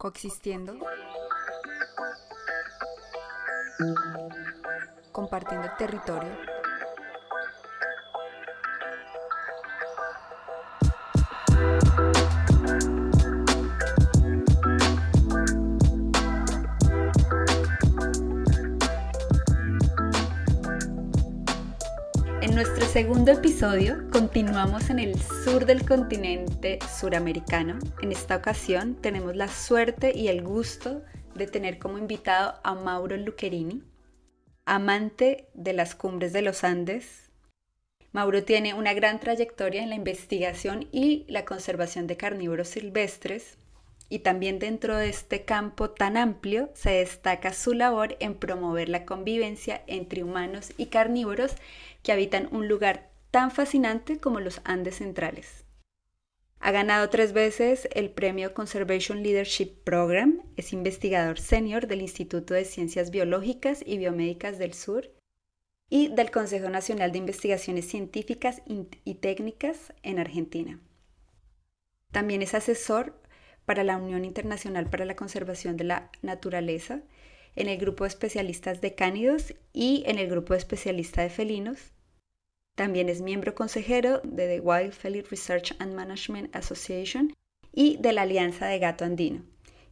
coexistiendo, compartiendo el territorio. Segundo episodio continuamos en el sur del continente suramericano. En esta ocasión tenemos la suerte y el gusto de tener como invitado a Mauro Lucherini, amante de las cumbres de los Andes. Mauro tiene una gran trayectoria en la investigación y la conservación de carnívoros silvestres y también dentro de este campo tan amplio se destaca su labor en promover la convivencia entre humanos y carnívoros que habitan un lugar tan fascinante como los Andes centrales. Ha ganado tres veces el premio Conservation Leadership Program, es investigador senior del Instituto de Ciencias Biológicas y Biomédicas del Sur y del Consejo Nacional de Investigaciones Científicas y Técnicas en Argentina. También es asesor para la Unión Internacional para la Conservación de la Naturaleza en el grupo de especialistas de cánidos y en el grupo de especialistas de felinos. También es miembro consejero de The Wild Feline Research and Management Association y de la Alianza de Gato Andino.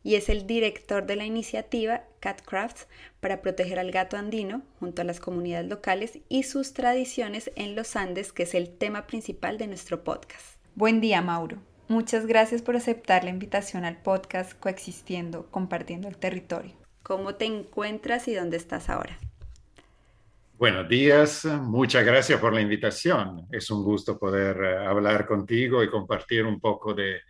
Y es el director de la iniciativa Catcrafts para proteger al gato andino junto a las comunidades locales y sus tradiciones en los Andes, que es el tema principal de nuestro podcast. Buen día, Mauro. Muchas gracias por aceptar la invitación al podcast Coexistiendo, compartiendo el territorio. ¿Cómo te encuentras y dónde estás ahora? Buenos días, muchas gracias por la invitación. Es un gusto poder eh, hablar contigo y compartir un poco de,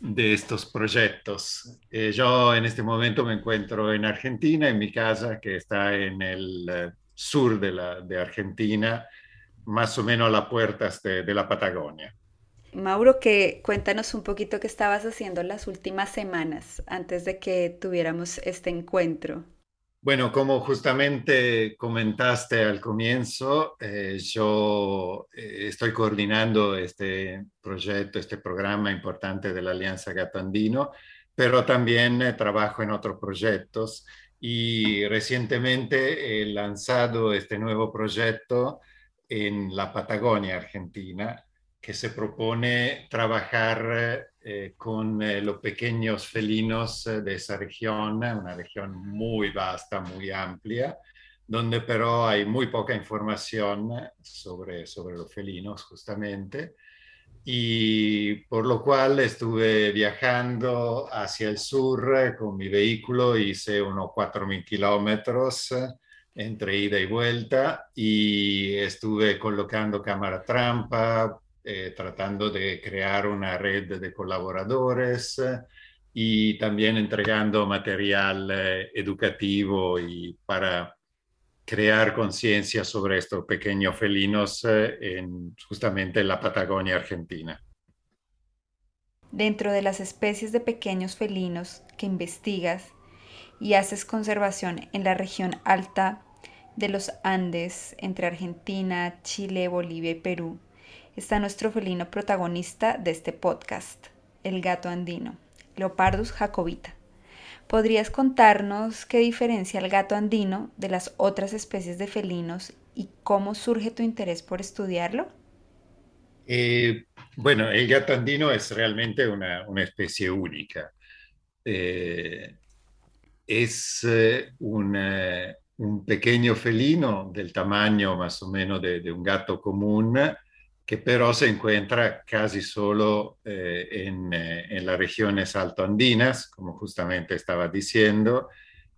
de estos proyectos. Eh, yo en este momento me encuentro en Argentina, en mi casa, que está en el eh, sur de, la, de Argentina, más o menos a las puertas de, de la Patagonia. Mauro, que cuéntanos un poquito qué estabas haciendo las últimas semanas antes de que tuviéramos este encuentro. Bueno, como justamente comentaste al comienzo, eh, yo eh, estoy coordinando este proyecto, este programa importante de la Alianza Gato Andino, pero también eh, trabajo en otros proyectos y recientemente he lanzado este nuevo proyecto en la Patagonia Argentina, que se propone trabajar eh, con eh, los pequeños felinos eh, de esa región, una región muy vasta, muy amplia, donde pero hay muy poca información sobre, sobre los felinos justamente. Y por lo cual estuve viajando hacia el sur con mi vehículo, hice unos 4.000 kilómetros entre ida y vuelta y estuve colocando cámara trampa, eh, tratando de crear una red de colaboradores y también entregando material eh, educativo y para crear conciencia sobre estos pequeños felinos eh, en, justamente en la Patagonia Argentina. Dentro de las especies de pequeños felinos que investigas y haces conservación en la región alta de los Andes entre Argentina, Chile, Bolivia y Perú, está nuestro felino protagonista de este podcast, el gato andino, Leopardus jacobita. ¿Podrías contarnos qué diferencia el gato andino de las otras especies de felinos y cómo surge tu interés por estudiarlo? Eh, bueno, el gato andino es realmente una, especie única. Eh, es eh, un pequeño felino del tamaño más o menos de un gato común, que pero se encuentra casi solo eh, en, eh, en, las regiones altoandinas, como justamente estaba diciendo,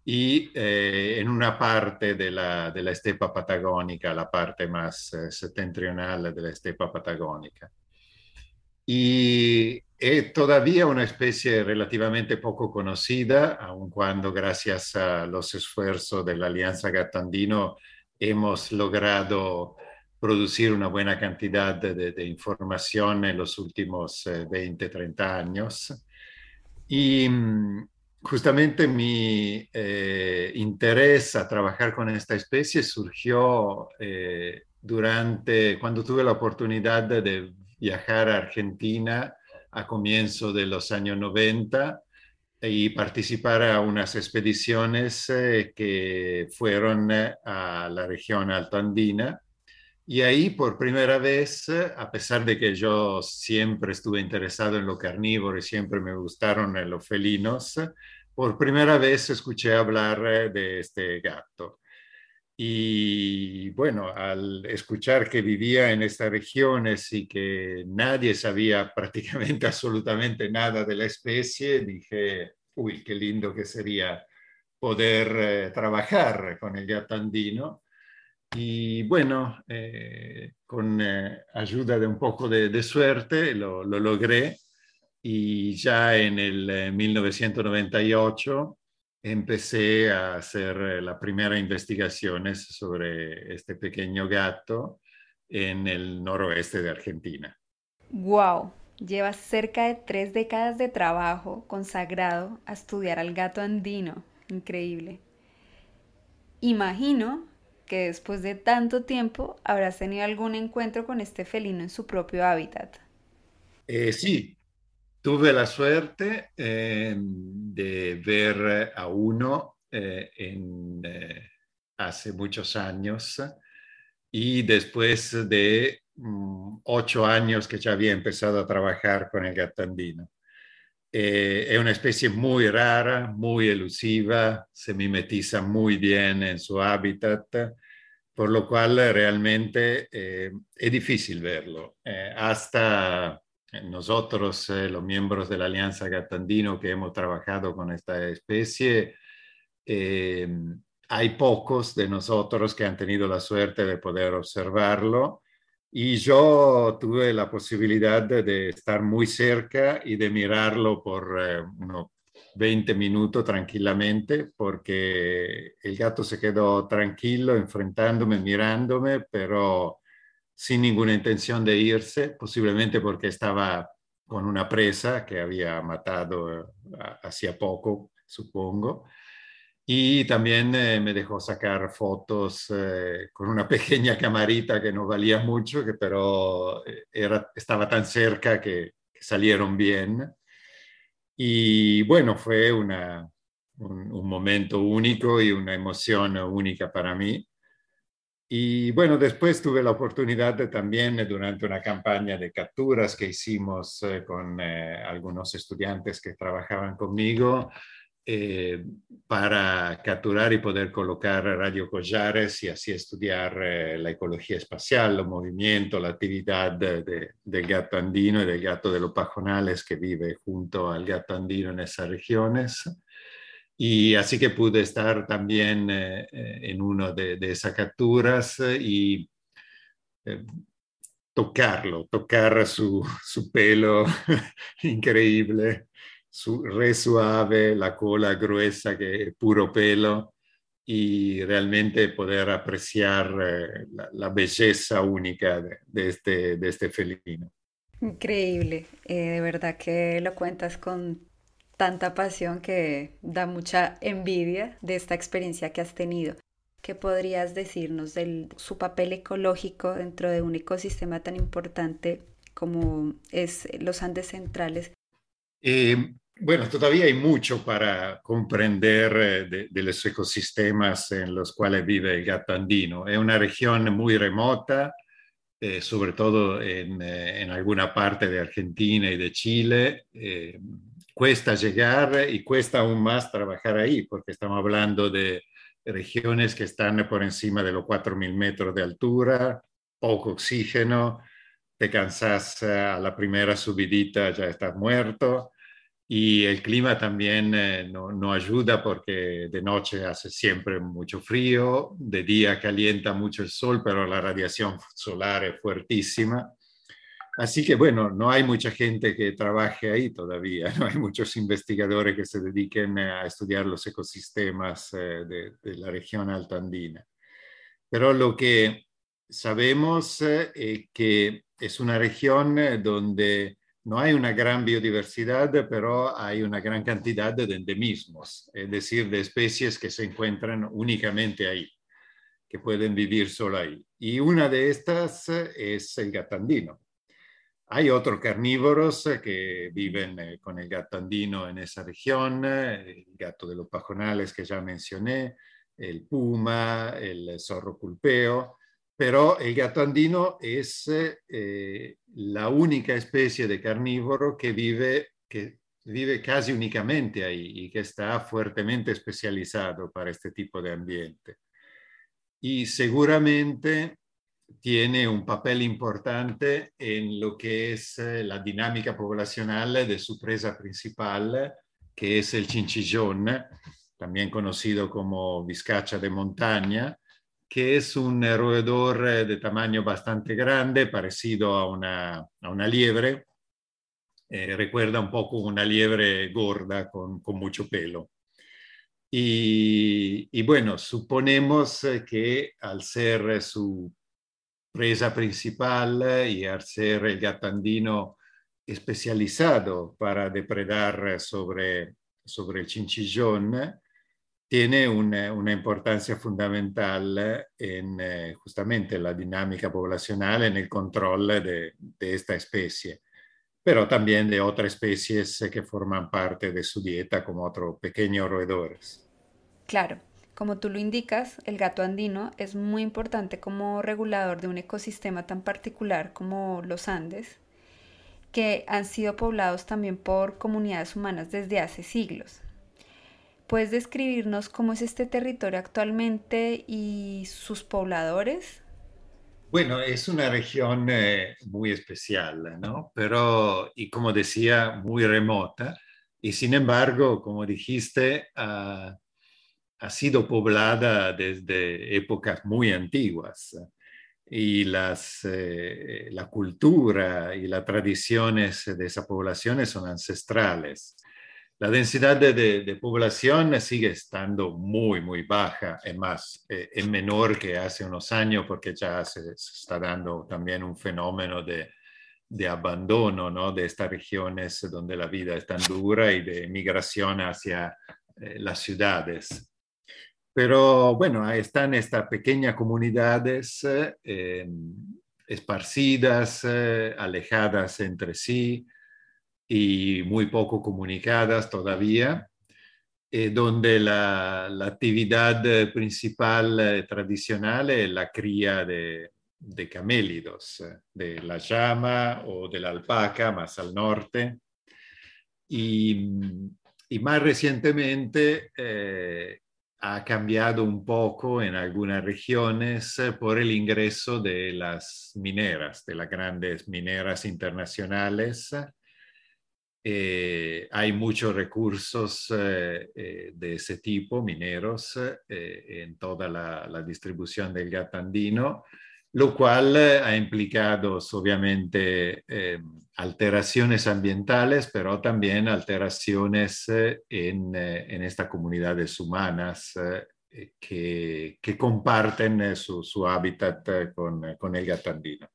y eh, en una parte de la, de la, estepa patagónica, la parte más septentrional de la estepa patagónica. Y es todavía una especie relativamente poco conocida, aun cuando gracias a los esfuerzos de la Alianza Gatandino hemos logrado producir una buena cantidad de, información en los últimos 20, eh, 30 años. Y mm, justamente mi eh, interés a trabajar con esta especie surgió eh, durante, cuando tuve la oportunidad de viajar a Argentina a comienzo de los años 90 y participar a unas expediciones que fueron a la región altoandina. Y ahí por primera vez, eh, a pesar de que yo siempre estuve interesado en lo carnívoro y siempre me gustaron los felinos, por primera vez escuché hablar de este gato. Y bueno, al escuchar que vivía en estas regiones y que nadie sabía prácticamente absolutamente nada de la especie, dije, uy, qué lindo que sería poder eh, trabajar con el gato andino. Y bueno, eh, con eh, ayuda de un poco de, suerte lo, lo, logré y ya en el 1998 empecé a hacer eh, las primeras investigaciones sobre este pequeño gato en el noroeste de Argentina. ¡Wow! Llevas cerca de tres décadas de trabajo consagrado a estudiar al gato andino. Increíble. Imagino que después de tanto tiempo habrás tenido algún encuentro con este felino en su propio hábitat. Eh, sí, Tuve la suerte eh, de ver a uno eh, eh, hace muchos años y después de mm, ocho años que ya había empezado a trabajar con el gato andino. es una especie muy rara, muy elusiva, se mimetiza muy bien en su hábitat, por lo cual realmente es difícil verlo. hasta nosotros, eh, los miembros de la Alianza Gatandino que hemos trabajado con esta especie, eh, hay pocos de nosotros que han tenido la suerte de poder observarlo y yo tuve la posibilidad de, estar muy cerca y de mirarlo por eh, unos 20 minutos tranquilamente porque el gato se quedó tranquilo enfrentándome, mirándome, pero sin ninguna intención de irse, posiblemente porque estaba con una presa que había matado eh, hacía poco, supongo. Y también eh, me dejó sacar fotos eh, con una pequeña camarita que no valía mucho, que pero era, estaba tan cerca que, salieron bien. Y bueno, fue una, un momento único y una emoción única para mí. Y bueno, después tuve la oportunidad de, también eh, durante una campaña de capturas que hicimos eh, con eh, algunos estudiantes que trabajaban conmigo para capturar y poder colocar radiocollares y así estudiar la ecología espacial, los movimientos, la actividad del gato andino y del gato de los pajonales que vive junto al gato andino en esas regiones. Y así que pude estar también eh, eh, en una de, esas capturas eh, y tocarlo, tocar su pelo increíble, su, re suave, la cola gruesa que es puro pelo y realmente poder apreciar la, la, belleza única de, de, este, de este felino. Increíble, de verdad que lo cuentas con tanta pasión que da mucha envidia de esta experiencia que has tenido. ¿Qué podrías decirnos de su papel ecológico dentro de un ecosistema tan importante como es los Andes centrales? Eh, bueno, todavía hay mucho para comprender eh, de, los ecosistemas en los cuales vive el gato andino. Es una región muy remota, eh, sobre todo en, en, alguna parte de Argentina y de Chile cuesta llegar y cuesta aún más trabajar ahí, porque estamos hablando de regiones que están por encima de los 4.000 metros de altura, poco oxígeno, te cansas eh, a la primera subidita, ya estás muerto. Y el clima también eh, no, no, ayuda porque de noche hace siempre mucho frío, de día calienta mucho el sol, pero la radiación solar es fuertísima. Así que bueno, no hay mucha gente que trabaje ahí todavía, no hay muchos investigadores que se dediquen a estudiar los ecosistemas eh, de, la región altandina. Pero lo que sabemos eh, es que es una región eh, donde no hay una gran biodiversidad, pero hay una gran cantidad de endemismos, es decir, de especies que se encuentran únicamente ahí, que pueden vivir solo ahí. Y una de estas es el gatandino hay otros carnívoros que viven con el gato andino en esa región, el gato de los pajonales que ya mencioné, el puma, el zorro pulpeo, pero el gato andino es eh, la única especie de carnívoro que vive, que vive casi únicamente ahí y que está fuertemente especializado para este tipo de ambiente. Y seguramente tiene un papel importante en lo que es eh, la dinámica poblacional de su presa principal, que es el chinchillón, también conocido como vizcacha de montaña, que es un roedor eh, de tamaño bastante grande, parecido a una, liebre. Eh, recuerda un poco una liebre gorda con, mucho pelo. Y, bueno, suponemos eh, que al ser su presa principal y al ser el gatandino especializado para depredar sobre, sobre el chinchillón, tiene una, importancia fundamental en eh, justamente la dinámica poblacional, en el control de, esta especie, pero también de otras especies que forman parte de su dieta, como otros pequeños roedores. Claro, como tú lo indicas, el gato andino es muy importante como regulador de un ecosistema tan particular como los Andes, que han sido poblados también por comunidades humanas desde hace siglos. ¿Puedes describirnos cómo es este territorio actualmente y sus pobladores? Bueno, es una región eh, muy especial, ¿no? Pero, y como decía, muy remota. Y sin embargo, como dijiste, ha, sido poblada desde épocas muy antiguas. Y las, eh, la cultura y las tradiciones de esa población son ancestrales. La densidad de, población sigue estando muy, muy baja, es más, eh, es menor que hace unos años porque ya se, está dando también un fenómeno de, abandono ¿no? de estas regiones donde la vida es tan dura y de migración hacia eh, las ciudades. Pero bueno, ahí están estas pequeñas comunidades eh, esparcidas, alejadas entre sí, y muy poco comunicadas todavía, eh, donde la, actividad principal eh, tradicional es la cría de, camélidos, de la llama o de la alpaca más al norte. Y, más recientemente eh, ha cambiado un poco en algunas regiones por el ingreso de las mineras, de las grandes mineras internacionales, eh, hay muchos recursos eh, eh, de ese tipo, mineros, en toda la, distribución del gato andino, lo cual ha implicado obviamente alteraciones ambientales, pero también alteraciones en, estas comunidades humanas que, comparten su, hábitat con, con el gato andino.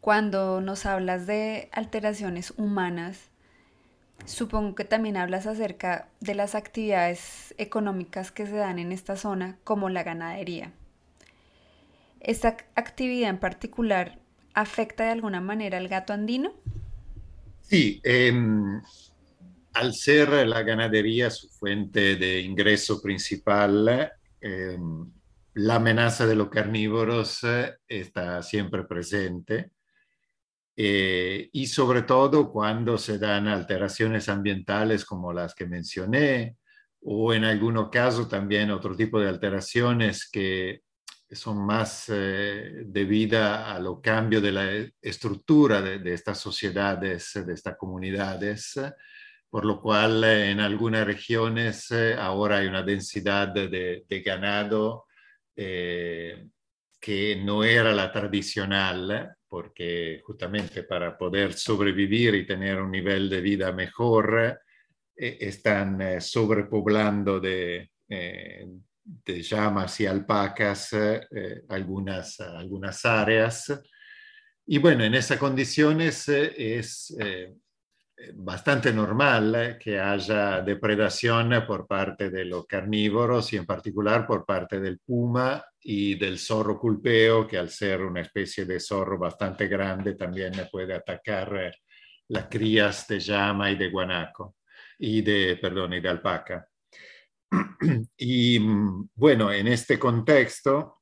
Cuando nos hablas de alteraciones humanas, supongo que también hablas acerca de las actividades económicas que se dan en esta zona, como la ganadería. ¿Esta actividad en particular afecta de alguna manera al gato andino? Sí, em, al ser la ganadería su fuente de ingreso principal, em, la amenaza de los carnívoros eh, está siempre presente eh, y sobre todo cuando se dan alteraciones ambientales como las que mencioné, o en algunos casos también otro tipo de alteraciones que son más eh, debidas a lo cambio de la estructura de, estas sociedades, de estas comunidades, por lo cual eh, en algunas regiones ahora hay una densidad de, de ganado que no era la tradicional, porque justamente para poder sobrevivir y tener un nivel de vida mejor, eh, están eh, sobrepoblando de, eh, de, llamas y alpacas algunas, algunas áreas. Y bueno, en esas condiciones es bastante normal que haya depredación por parte de los carnívoros y en particular por parte del puma y del zorro culpeo, que al ser una especie de zorro bastante grande también puede atacar las crías de llama y de guanaco y de, perdón, y de alpaca. Y bueno, en este contexto,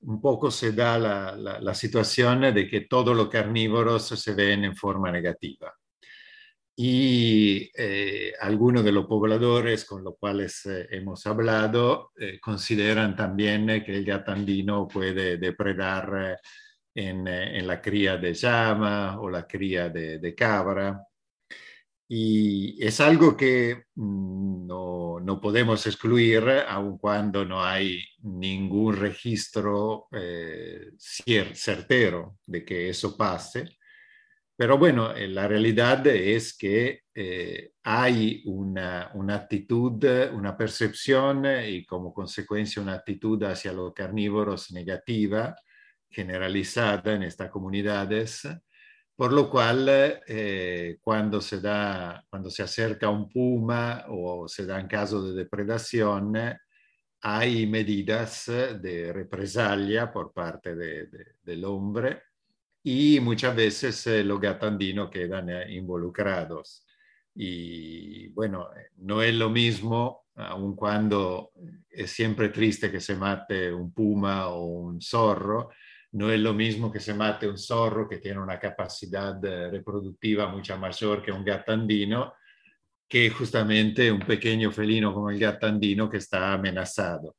un poco se da la, la, situación de que todos los carnívoros se ven en forma negativa. Y eh, algunos de los pobladores con los cuales eh, hemos hablado eh, consideran también que el gato andino puede depredar en, la cría de llama o la cría de, cabra. Y es algo que mm, no, no, podemos excluir, aun cuando no hay ningún registro certero de que eso pase. Pero bueno, eh, la realidad es que eh, hay una, una, actitud, una percepción y como consecuencia una actitud hacia los carnívoros negativa, generalizada en estas comunidades por lo cual, eh, cuando, se da, cuando se acerca un puma o se dan casos de depredación, hay medidas de represalia por parte de, del hombre y muchas veces eh, los gatandinos quedan eh, involucrados. Y bueno, no es lo mismo, aun cuando es siempre triste que se mate un puma o un zorro, no es lo mismo que se mate un zorro que tiene una capacidad eh, reproductiva mucho mayor que un gato andino, que justamente un pequeño felino como el gato andino que está amenazado.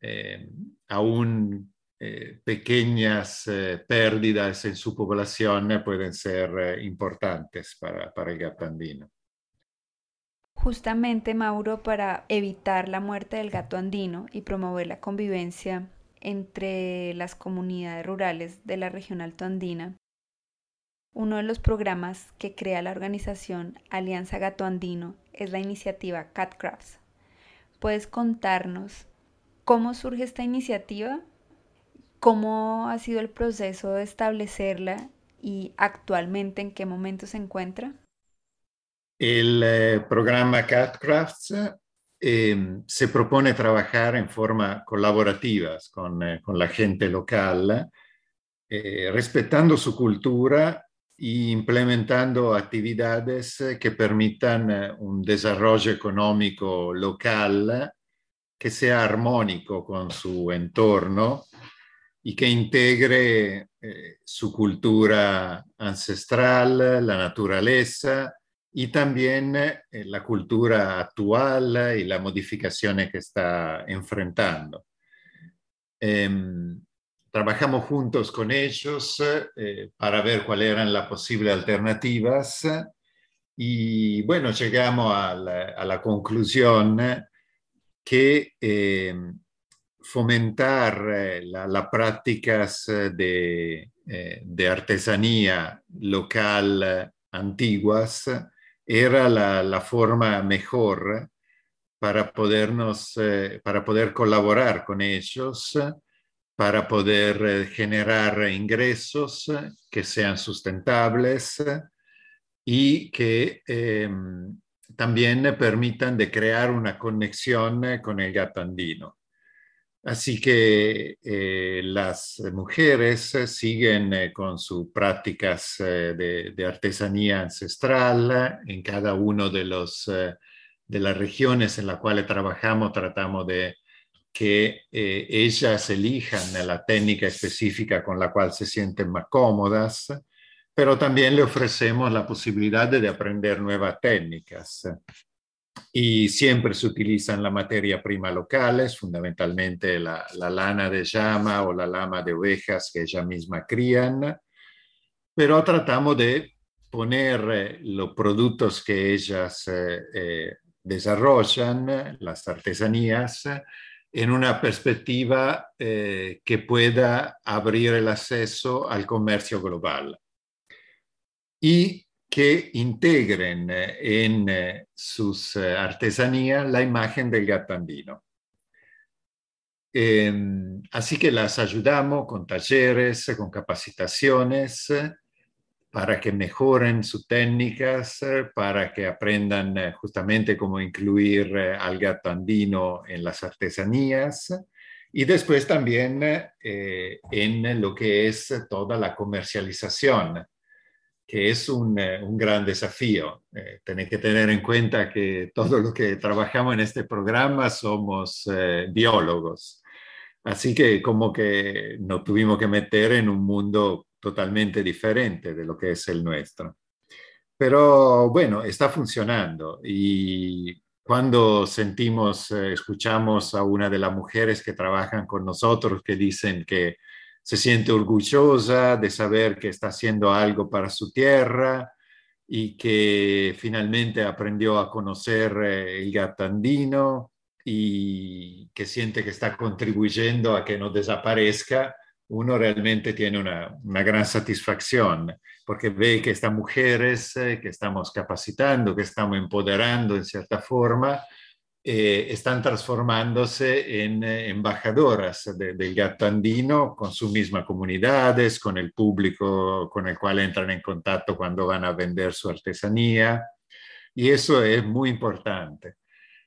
Eh, aún eh, pequeñas pérdidas en su población pueden ser importantes para, para el gato andino. Justamente, Mauro, para evitar la muerte del gato andino y promover la convivencia entre las comunidades rurales de la región alto andina. Uno de los programas que crea la organización Alianza Gato Andino es la iniciativa CatCrafts. ¿Puedes contarnos cómo surge esta iniciativa? ¿Cómo ha sido el proceso de establecerla y actualmente en qué momento se encuentra? El eh, programa CatCrafts Em, se propone trabajar en forma colaborativa con, eh, con la gente local, eh, respetando su cultura e implementando actividades que permitan eh, un desarrollo económico local que sea armónico con su entorno y que integre eh, su cultura ancestral, la naturaleza, y también eh, la cultura actual y la modificación que está enfrentando. Em, trabajamos juntos con ellos eh, para ver cuáles eran las posibles alternativas y bueno, llegamos a la, conclusión que em, fomentar eh, las prácticas de, de artesanía local antiguas era la, forma mejor para, podernos, eh, para poder colaborar con ellos, para poder eh, generar ingresos que sean sustentables y que em, también permitan de crear una conexión con el gato andino. Así que eh, las mujeres siguen eh, con sus prácticas eh, de, artesanía ancestral en cada una de, los, de las regiones en las cuales trabajamos. Tratamos de que ellas elijan la técnica específica con la cual se sienten más cómodas, pero también le ofrecemos la posibilidad de aprender nuevas técnicas y siempre se utilizan la materia prima locales, fundamentalmente la, lana de llama o la lama de ovejas que ellas mismas crían, pero tratamos de poner eh, los productos que ellas eh, eh, desarrollan, las artesanías, en una perspectiva que pueda abrir el acceso al comercio global. Y que integren eh, en eh, sus eh, artesanías la imagen del gato andino. Em, así que las ayudamos con talleres, con capacitaciones para que mejoren sus técnicas, para que aprendan justamente cómo incluir al gato andino en las artesanías y después también en lo que es toda la comercialización que es un, eh, un gran desafío. Eh, tenéis que tener en cuenta que todos los que trabajamos en este programa somos eh, biólogos. Así que como que nos tuvimos que meter en un mundo totalmente diferente de lo que es el nuestro. Pero bueno, está funcionando y cuando sentimos, escuchamos a una de las mujeres que trabajan con nosotros que dicen que se siente orgullosa de saber que está haciendo algo para su tierra y que finalmente aprendió a conocer eh, el gato andino y que siente que está contribuyendo a que no desaparezca, uno realmente tiene una, gran satisfacción porque ve que estas mujeres eh, que estamos capacitando, que estamos empoderando en cierta forma, eh, están transformándose en eh, embajadoras del gato andino con sus mismas comunidades, con el público con el cual entran en contacto cuando van a vender su artesanía. Y eso es muy importante.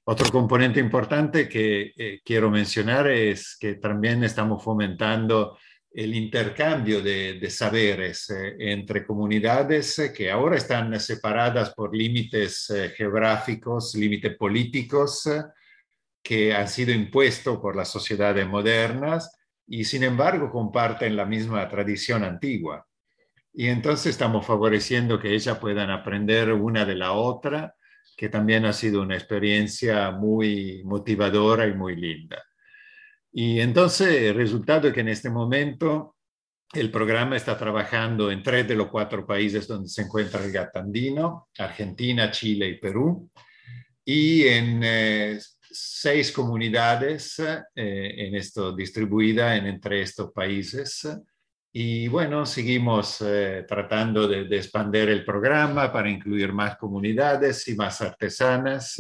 Otro componente importante que eh, quiero mencionar es que también estamos fomentando el intercambio de, saberes eh, entre comunidades eh, que ahora están separadas por límites eh, geográficos, límites políticos que han sido impuestos por las sociedades modernas y sin embargo comparten la misma tradición antigua. Y entonces estamos favoreciendo que ellas puedan aprender una de la otra, que también ha sido una experiencia muy motivadora y muy linda. Y entonces el resultado es que en este momento el programa está trabajando en tres de los cuatro países donde se encuentra el gato andino, Argentina, Chile y Perú, y en eh, seis comunidades eh, en esto, distribuidas en, entre estos países. Y bueno, seguimos eh, tratando de, de expandir el programa para incluir más comunidades y más artesanas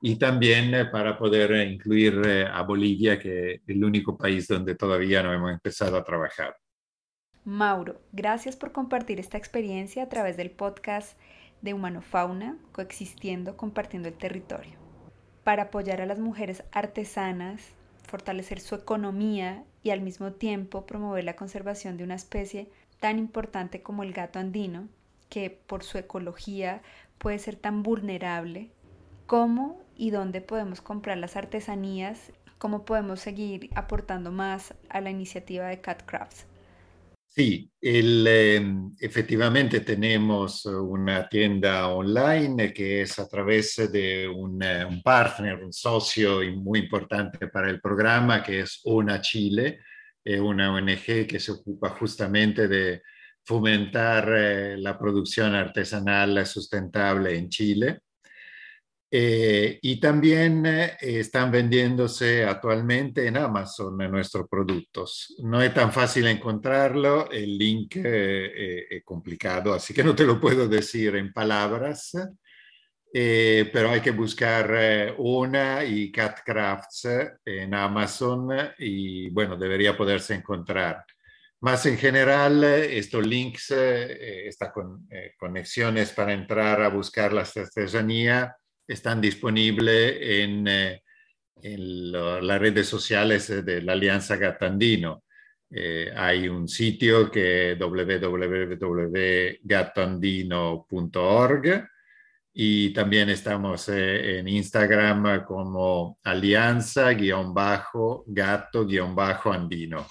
y también eh, para poder eh, incluir eh, a Bolivia, que es el único país donde todavía no hemos empezado a trabajar. Mauro, gracias por compartir esta experiencia a través del podcast de Humanofauna, coexistiendo, compartiendo el territorio. Para apoyar a las mujeres artesanas, fortalecer su economía y al mismo tiempo promover la conservación de una especie tan importante como el gato andino, que por su ecología puede ser tan vulnerable, ¿cómo y dónde podemos comprar las artesanías, cómo podemos seguir aportando más a la iniciativa de Cat Crafts. Sí, em, efectivamente tenemos una tienda online que es a través de un, eh, un, partner, un socio muy importante para el programa, que es ONA Chile, es una ONG que se ocupa justamente de fomentar eh, la producción artesanal sustentable en Chile. Eh, y también eh, están vendiéndose actualmente en Amazon nuestros productos. No es tan fácil encontrarlo, el link eh, es complicado, así que no te lo puedo decir en palabras, pero hay que buscar una y Cat Crafts en Amazon y bueno, debería poderse encontrar. Más en general, estos links, estas conexiones para entrar a buscar la artesanía, están disponibles en, eh, las redes sociales de la Alianza Gatandino. Eh, hay un sitio que www.gatandino.org y también estamos eh, en Instagram como alianza-gato-andino.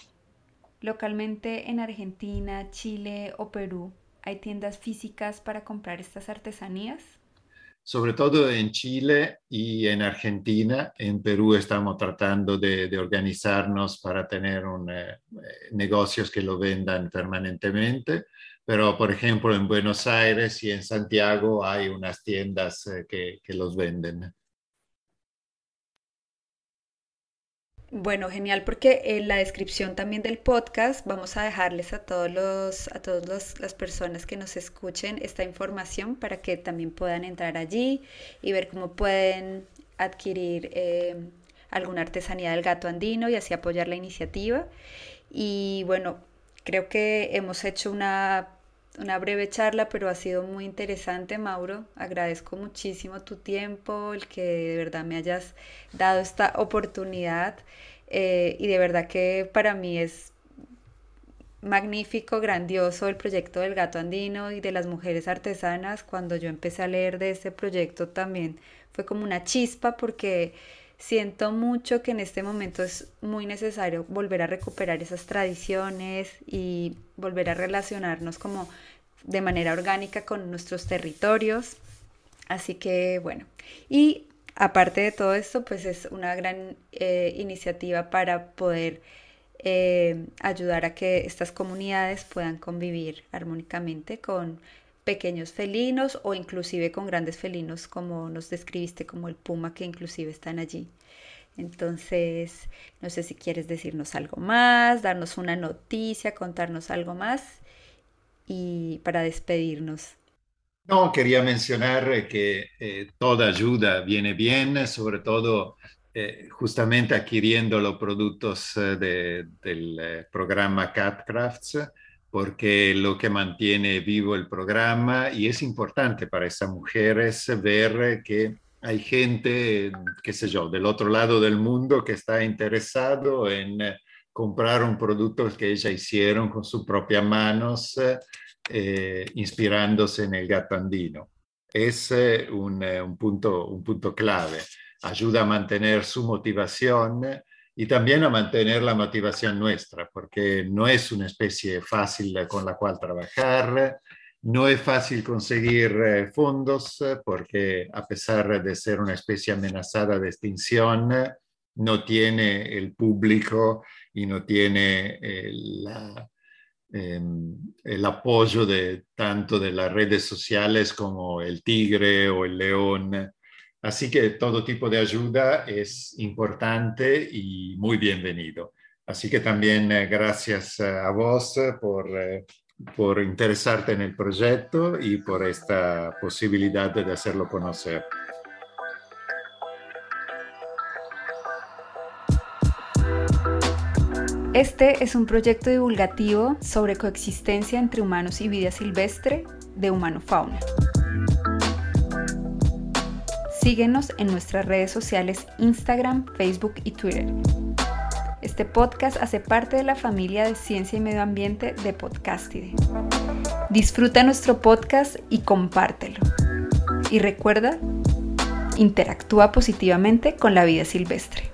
Localmente en Argentina, Chile o Perú, ¿hay tiendas físicas para comprar estas artesanías? Sobre todo en Chile y en Argentina. En Perú estamos tratando de, organizarnos para tener un, eh, negocios que lo vendan permanentemente, pero por ejemplo en Buenos Aires y en Santiago hay unas tiendas eh, que, que los venden. Bueno, genial, porque en la descripción también del podcast vamos a dejarles a todos los, a todas las personas que nos escuchen esta información para que también puedan entrar allí y ver cómo pueden adquirir eh, alguna artesanía del gato andino y así apoyar la iniciativa. Y bueno, creo que hemos hecho una una breve charla, pero ha sido muy interesante, Mauro. Agradezco muchísimo tu tiempo, el que de verdad me hayas dado esta oportunidad. Eh, y de verdad que para mí es magnífico, grandioso el proyecto del gato andino y de las mujeres artesanas. Cuando yo empecé a leer de este proyecto también fue como una chispa porque siento mucho que en este momento es muy necesario volver a recuperar esas tradiciones y volver a relacionarnos como de manera orgánica con nuestros territorios. Así que bueno, y aparte de todo esto, pues es una gran eh, iniciativa para poder eh, ayudar a que estas comunidades puedan convivir armónicamente con pequeños felinos o inclusive con grandes felinos como nos describiste como el puma que inclusive están allí. Entonces, no sé si quieres decirnos algo más, darnos una noticia, contarnos algo más y para despedirnos. No, quería mencionar que eh, toda ayuda viene bien, sobre todo eh, justamente adquiriendo los productos eh, del eh, programa CatCrafts, porque lo que mantiene vivo el programa y es importante para esas mujeres ver que hay gente, qué sé yo, del otro lado del mundo que está interesado en comprar un producto que ellas hicieron con sus propias manos, inspirándose en el gato andino. Es un, punto, un punto clave ayuda a mantener su motivación y también a mantener la motivación nuestra, porque no es una especie fácil con la cual trabajar, no es fácil conseguir eh, fondos porque a pesar de ser una especie amenazada de extinción, no tiene el público y no tiene el, em, el apoyo de tanto de las redes sociales como el tigre o el león Así que todo tipo de ayuda es importante y muy bienvenido. Así que también eh, gracias eh, a vos eh, por, por interesarte en el proyecto y por esta posibilidad de hacerlo conocer. Este es un proyecto divulgativo sobre coexistencia entre humanos y vida silvestre de Humano Fauna. Síguenos en nuestras redes sociales Instagram, Facebook y Twitter. Este podcast hace parte de la familia de Ciencia y Medio Ambiente de Podcastide. Disfruta nuestro podcast y compártelo. Y recuerda, interactúa positivamente con la vida silvestre.